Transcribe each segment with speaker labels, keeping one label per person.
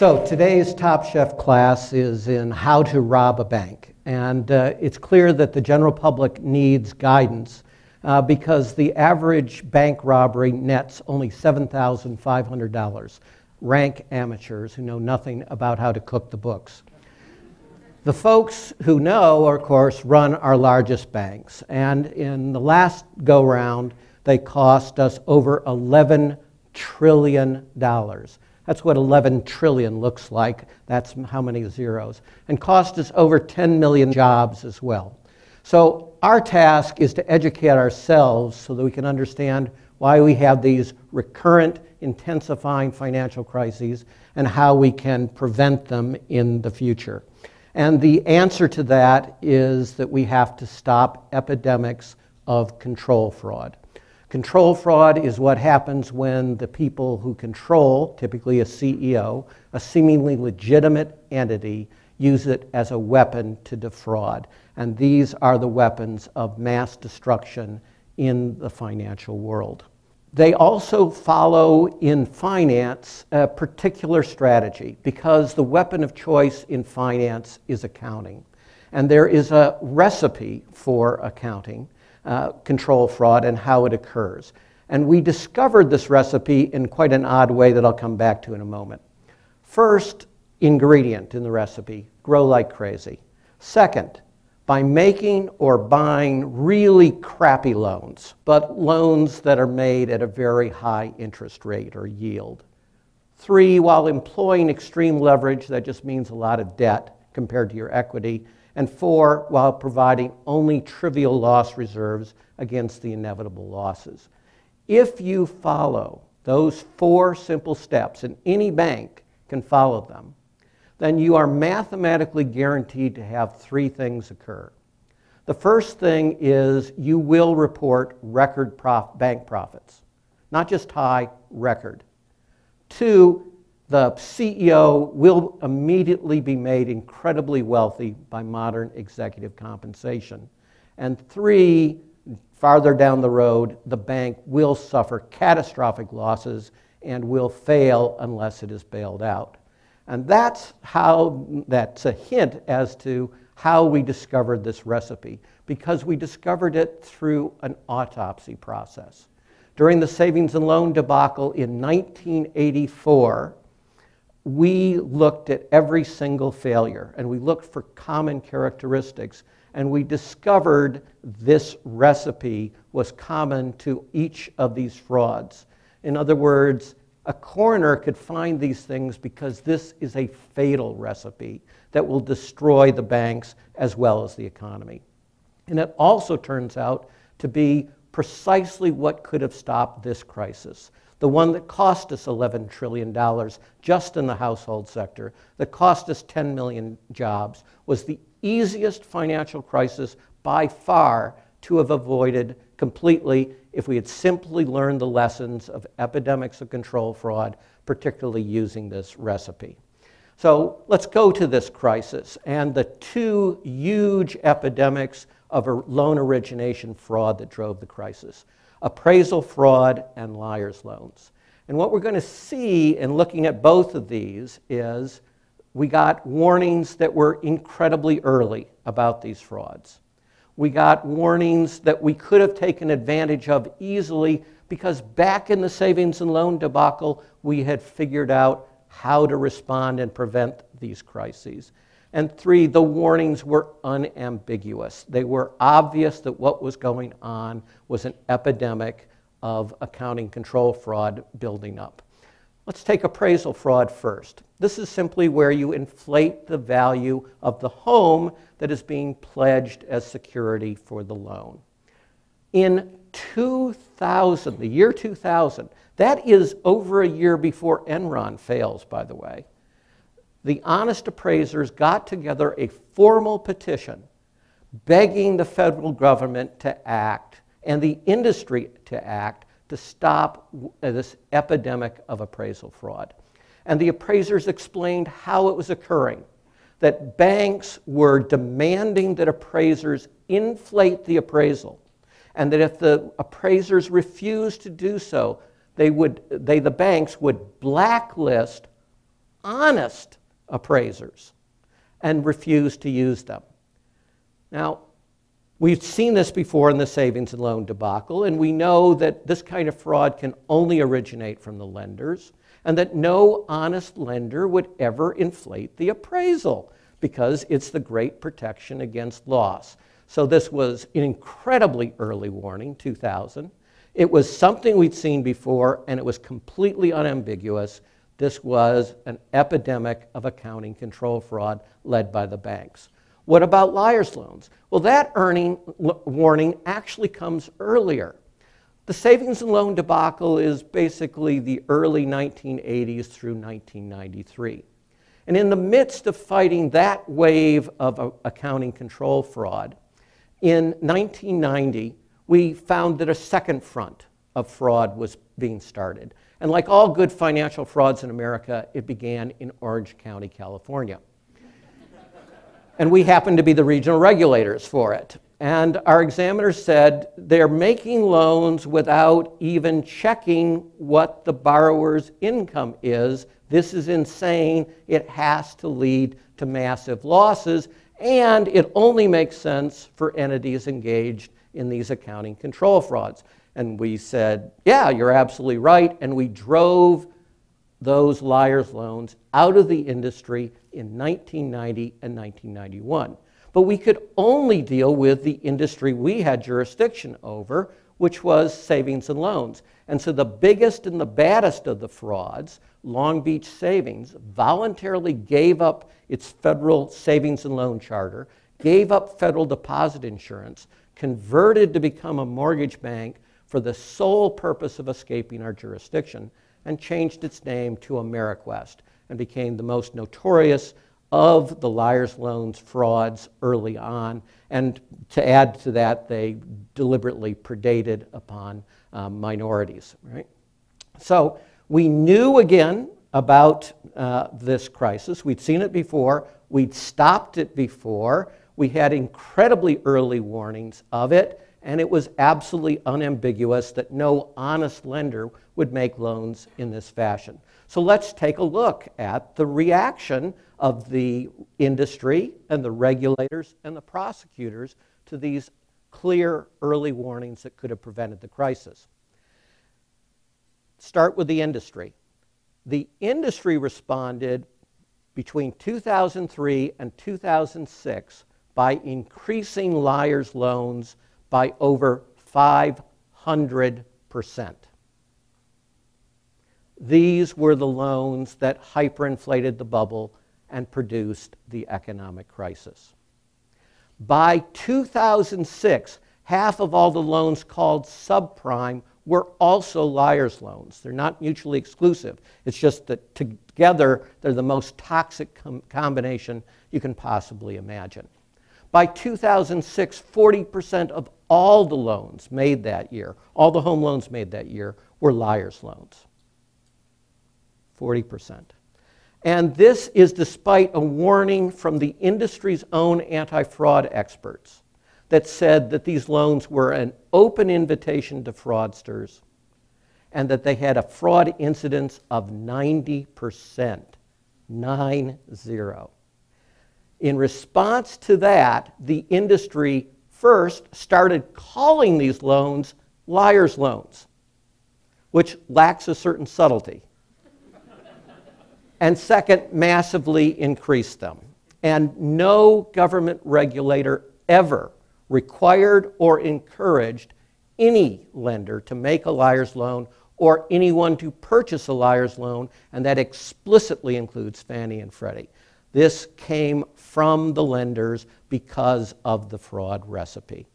Speaker 1: So today's Top Chef class is in how to rob a bank. And uh, it's clear that the general public needs guidance uh, because the average bank robbery nets only $7,500. Rank amateurs who know nothing about how to cook the books. The folks who know, of course, run our largest banks. And in the last go round, they cost us over $11 trillion. That's what 11 trillion looks like. That's how many zeros. And cost us over 10 million jobs as well. So our task is to educate ourselves so that we can understand why we have these recurrent, intensifying financial crises and how we can prevent them in the future. And the answer to that is that we have to stop epidemics of control fraud. Control fraud is what happens when the people who control, typically a CEO, a seemingly legitimate entity, use it as a weapon to defraud. And these are the weapons of mass destruction in the financial world. They also follow in finance a particular strategy because the weapon of choice in finance is accounting. And there is a recipe for accounting uh, control fraud and how it occurs. And we discovered this recipe in quite an odd way that I'll come back to in a moment. First ingredient in the recipe grow like crazy. Second, by making or buying really crappy loans, but loans that are made at a very high interest rate or yield. Three, while employing extreme leverage, that just means a lot of debt compared to your equity. And four, while providing only trivial loss reserves against the inevitable losses. If you follow those four simple steps, and any bank can follow them, then you are mathematically guaranteed to have three things occur. The first thing is you will report record prof- bank profits, not just high, record. Two, the CEO will immediately be made incredibly wealthy by modern executive compensation. And three, farther down the road, the bank will suffer catastrophic losses and will fail unless it is bailed out. And that's how, that's a hint as to how we discovered this recipe, because we discovered it through an autopsy process. During the savings and loan debacle in 1984, we looked at every single failure and we looked for common characteristics and we discovered this recipe was common to each of these frauds. In other words, a coroner could find these things because this is a fatal recipe that will destroy the banks as well as the economy. And it also turns out to be precisely what could have stopped this crisis. The one that cost us $11 trillion just in the household sector, that cost us 10 million jobs, was the easiest financial crisis by far to have avoided completely if we had simply learned the lessons of epidemics of control fraud, particularly using this recipe. So let's go to this crisis and the two huge epidemics of loan origination fraud that drove the crisis appraisal fraud and liar's loans. And what we're going to see in looking at both of these is we got warnings that were incredibly early about these frauds we got warnings that we could have taken advantage of easily because back in the savings and loan debacle, we had figured out how to respond and prevent these crises. And three, the warnings were unambiguous. They were obvious that what was going on was an epidemic of accounting control fraud building up. Let's take appraisal fraud first. This is simply where you inflate the value of the home that is being pledged as security for the loan. In 2000, the year 2000, that is over a year before Enron fails, by the way, the honest appraisers got together a formal petition begging the federal government to act and the industry to act to stop uh, this epidemic of appraisal fraud. And the appraisers explained how it was occurring that banks were demanding that appraisers inflate the appraisal, and that if the appraisers refused to do so, they would, they, the banks would blacklist honest appraisers and refused to use them. Now, we've seen this before in the savings and loan debacle, and we know that this kind of fraud can only originate from the lenders, and that no honest lender would ever inflate the appraisal because it's the great protection against loss. So, this was an incredibly early warning, 2000. It was something we'd seen before, and it was completely unambiguous. This was an epidemic of accounting control fraud led by the banks. What about liar's loans? Well, that earning, warning actually comes earlier. The savings and loan debacle is basically the early 1980s through 1993. And in the midst of fighting that wave of uh, accounting control fraud, in 1990, we found that a second front of fraud was being started. And like all good financial frauds in America, it began in Orange County, California. and we happened to be the regional regulators for it. And our examiner said they're making loans without even checking what the borrower's income is. This is insane. It has to lead to massive losses. And it only makes sense for entities engaged in these accounting control frauds. And we said, yeah, you're absolutely right. And we drove those liar's loans out of the industry in 1990 and 1991. But we could only deal with the industry we had jurisdiction over, which was savings and loans. And so the biggest and the baddest of the frauds, Long Beach Savings, voluntarily gave up its federal savings and loan charter, gave up federal deposit insurance, converted to become a mortgage bank for the sole purpose of escaping our jurisdiction, and changed its name to Ameriquest and became the most notorious of the liar's loans frauds early on. And to add to that, they deliberately predated upon um, minorities. Right? So we knew again about uh, this crisis. We'd seen it before. We'd stopped it before. We had incredibly early warnings of it, and it was absolutely unambiguous that no honest lender would make loans in this fashion. So let's take a look at the reaction of the industry and the regulators and the prosecutors to these clear early warnings that could have prevented the crisis. Start with the industry. The industry responded between 2003 and 2006 by increasing liars' loans by over 500 percent. These were the loans that hyperinflated the bubble and produced the economic crisis. By 2006, half of all the loans called subprime were also liar's loans. They're not mutually exclusive. It's just that together they're the most toxic com- combination you can possibly imagine. By 2006, 40% of all the loans made that year, all the home loans made that year, were liar's loans. 40%. And this is despite a warning from the industry's own anti fraud experts that said that these loans were an open invitation to fraudsters and that they had a fraud incidence of 90%. 9 0. In response to that, the industry first started calling these loans liar's loans, which lacks a certain subtlety and second, massively increased them. And no government regulator ever required or encouraged any lender to make a liar's loan or anyone to purchase a liar's loan, and that explicitly includes Fannie and Freddie. This came from the lenders because of the fraud recipe.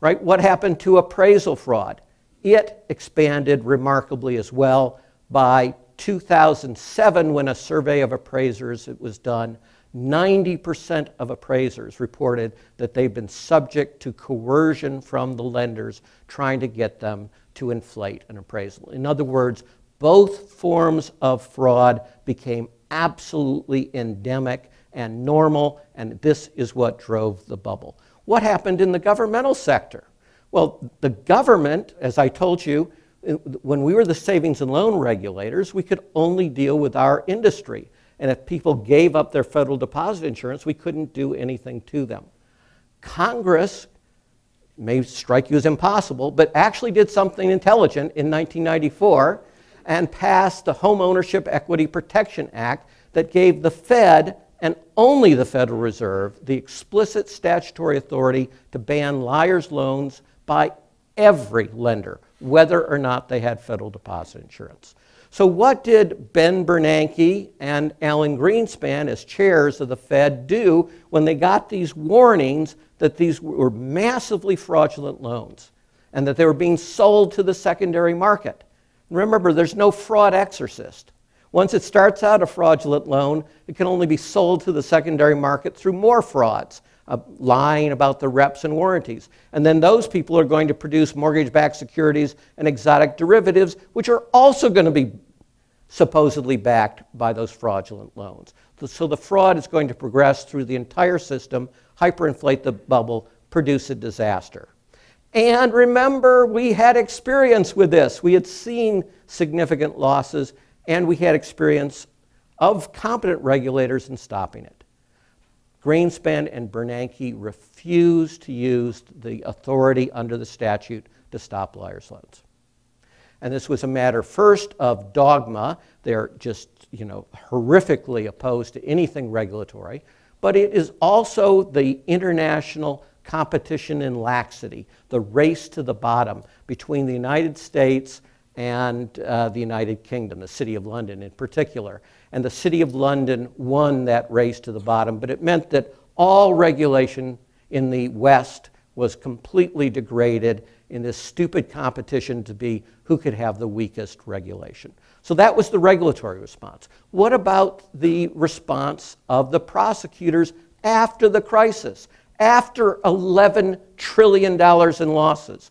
Speaker 1: Right? What happened to appraisal fraud? It expanded remarkably as well by 2007, when a survey of appraisers it was done, 90% of appraisers reported that they've been subject to coercion from the lenders trying to get them to inflate an appraisal. In other words, both forms of fraud became absolutely endemic and normal, and this is what drove the bubble. What happened in the governmental sector? Well, the government, as I told you, when we were the savings and loan regulators, we could only deal with our industry. And if people gave up their federal deposit insurance, we couldn't do anything to them. Congress may strike you as impossible, but actually did something intelligent in 1994 and passed the Home Ownership Equity Protection Act that gave the Fed and only the Federal Reserve the explicit statutory authority to ban liar's loans by every lender, whether or not they had federal deposit insurance. So, what did Ben Bernanke and Alan Greenspan, as chairs of the Fed, do when they got these warnings that these were massively fraudulent loans and that they were being sold to the secondary market? Remember, there's no fraud exorcist. Once it starts out a fraudulent loan, it can only be sold to the secondary market through more frauds, uh, lying about the reps and warranties. And then those people are going to produce mortgage backed securities and exotic derivatives, which are also going to be supposedly backed by those fraudulent loans. So the fraud is going to progress through the entire system, hyperinflate the bubble, produce a disaster. And remember, we had experience with this. We had seen significant losses, and we had experience of competent regulators in stopping it. Greenspan and Bernanke refused to use the authority under the statute to stop liar's loans. And this was a matter first of dogma. They're just, you know, horrifically opposed to anything regulatory. But it is also the international competition in laxity, the race to the bottom between the United States and uh, the United Kingdom, the City of London in particular. And the City of London won that race to the bottom, but it meant that all regulation in the West was completely degraded in this stupid competition to be who could have the weakest regulation. So that was the regulatory response. What about the response of the prosecutors after the crisis? After $11 trillion in losses,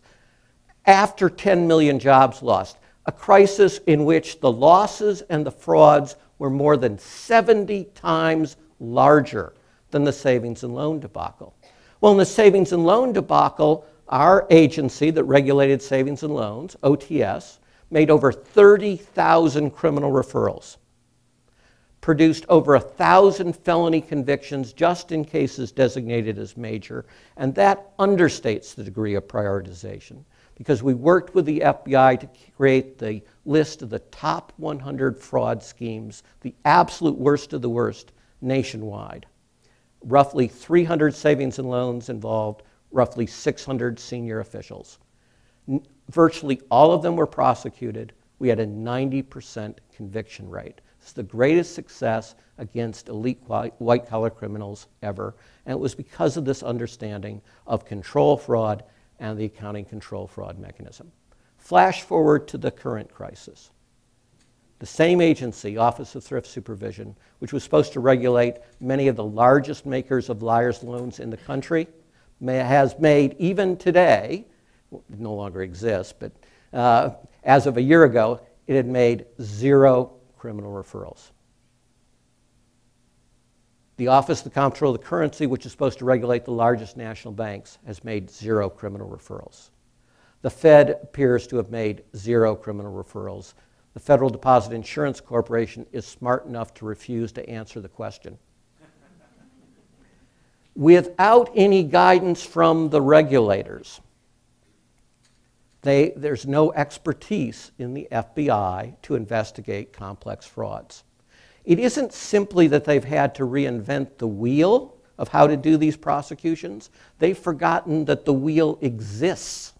Speaker 1: after 10 million jobs lost, a crisis in which the losses and the frauds were more than 70 times larger than the savings and loan debacle. Well, in the savings and loan debacle, our agency that regulated savings and loans, OTS, made over 30,000 criminal referrals, produced over a 1,000 felony convictions just in cases designated as major, and that understates the degree of prioritization because we worked with the FBI to create the list of the top 100 fraud schemes, the absolute worst of the worst nationwide. Roughly 300 savings and loans involved, roughly 600 senior officials. Virtually all of them were prosecuted. We had a 90% conviction rate. It's the greatest success against elite white collar criminals ever. And it was because of this understanding of control fraud and the accounting control fraud mechanism. Flash forward to the current crisis. The same agency, Office of Thrift Supervision, which was supposed to regulate many of the largest makers of liar's loans in the country, may, has made, even today, no longer exists, but uh, as of a year ago, it had made zero criminal referrals. The Office of the Comptroller of the Currency, which is supposed to regulate the largest national banks, has made zero criminal referrals. The Fed appears to have made zero criminal referrals. The Federal Deposit Insurance Corporation is smart enough to refuse to answer the question. Without any guidance from the regulators, they, there's no expertise in the FBI to investigate complex frauds. It isn't simply that they've had to reinvent the wheel of how to do these prosecutions, they've forgotten that the wheel exists.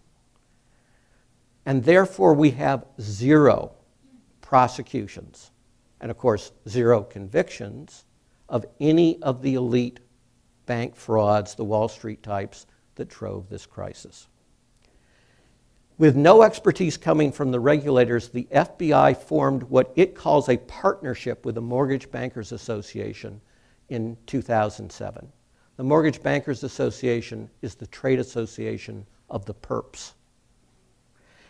Speaker 1: And therefore, we have zero prosecutions, and of course, zero convictions of any of the elite bank frauds, the Wall Street types that drove this crisis. With no expertise coming from the regulators, the FBI formed what it calls a partnership with the Mortgage Bankers Association in 2007. The Mortgage Bankers Association is the trade association of the perps.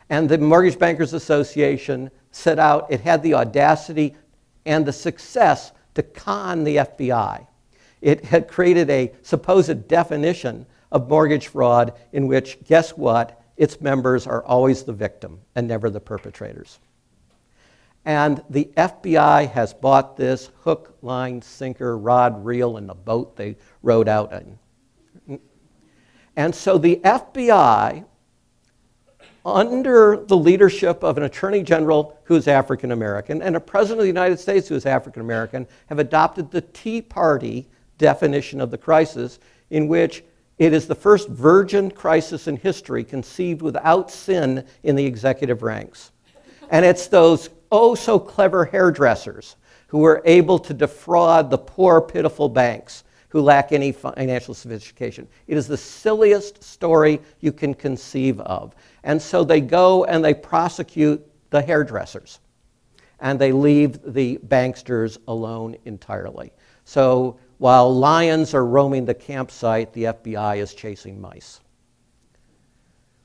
Speaker 1: And the Mortgage Bankers Association set out, it had the audacity and the success to con the FBI. It had created a supposed definition of mortgage fraud in which, guess what? Its members are always the victim and never the perpetrators. And the FBI has bought this hook, line, sinker, rod, reel, and the boat they rode out in. And so the FBI, under the leadership of an attorney general who is African American and a president of the United States who is African American, have adopted the Tea Party definition of the crisis, in which it is the first virgin crisis in history conceived without sin in the executive ranks. And it's those oh so clever hairdressers who were able to defraud the poor, pitiful banks who lack any financial sophistication. It is the silliest story you can conceive of. And so they go and they prosecute the hairdressers, and they leave the banksters alone entirely. So while lions are roaming the campsite, the FBI is chasing mice.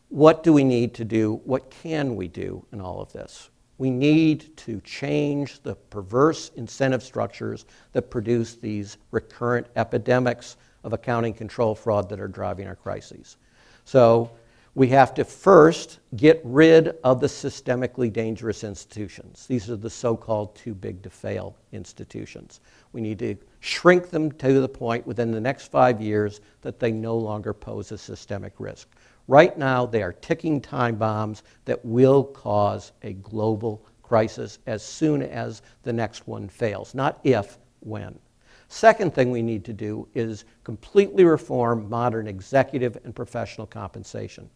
Speaker 1: What do we need to do? What can we do in all of this? We need to change the perverse incentive structures that produce these recurrent epidemics of accounting control fraud that are driving our crises. So we have to first get rid of the systemically dangerous institutions. These are the so called too big to fail institutions. We need to shrink them to the point within the next five years that they no longer pose a systemic risk. Right now, they are ticking time bombs that will cause a global crisis as soon as the next one fails, not if, when. Second thing we need to do is completely reform modern executive and professional compensation,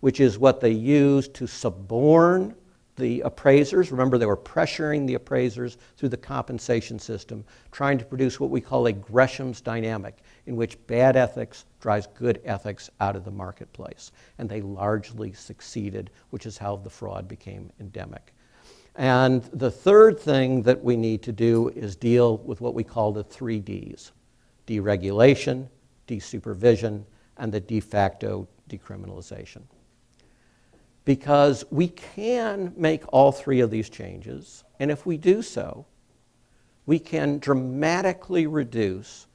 Speaker 1: which is what they use to suborn the appraisers. Remember, they were pressuring the appraisers through the compensation system, trying to produce what we call a Gresham's dynamic, in which bad ethics drives good ethics out of the marketplace. And they largely succeeded, which is how the fraud became endemic. And the third thing that we need to do is deal with what we call the three Ds deregulation, desupervision, and the de facto decriminalization because we can make all three of these changes, and if we do so, we can dramatically reduce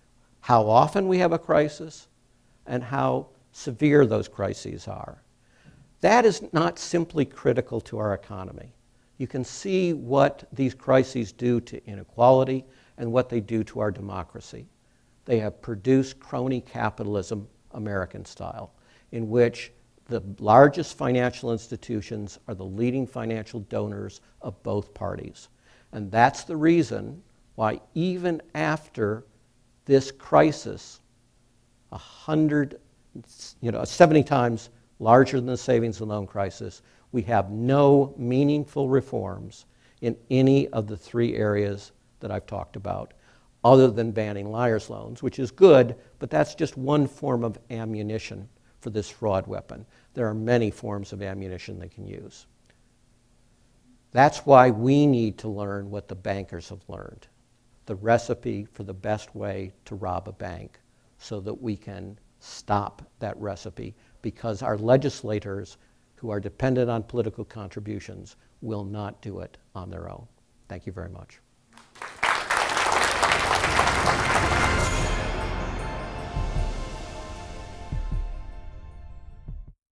Speaker 1: how often we have a crisis and how severe those crises are. That is not simply critical to our economy. You can see what these crises do to inequality and what they do to our democracy. They have produced crony capitalism, American style, in which the largest financial institutions are the leading financial donors of both parties. And that's the reason why, even after this crisis, a hundred, you know, 70 times larger than the savings and loan crisis, we have no meaningful reforms in any of the three areas that I've talked about, other than banning liar's loans, which is good, but that's just one form of ammunition for this fraud weapon. There are many forms of ammunition they can use. That's why we need to learn what the bankers have learned the recipe for the best way to rob a bank so that we can stop that recipe because our legislators who are dependent on political contributions will not do it on their own. Thank you very much.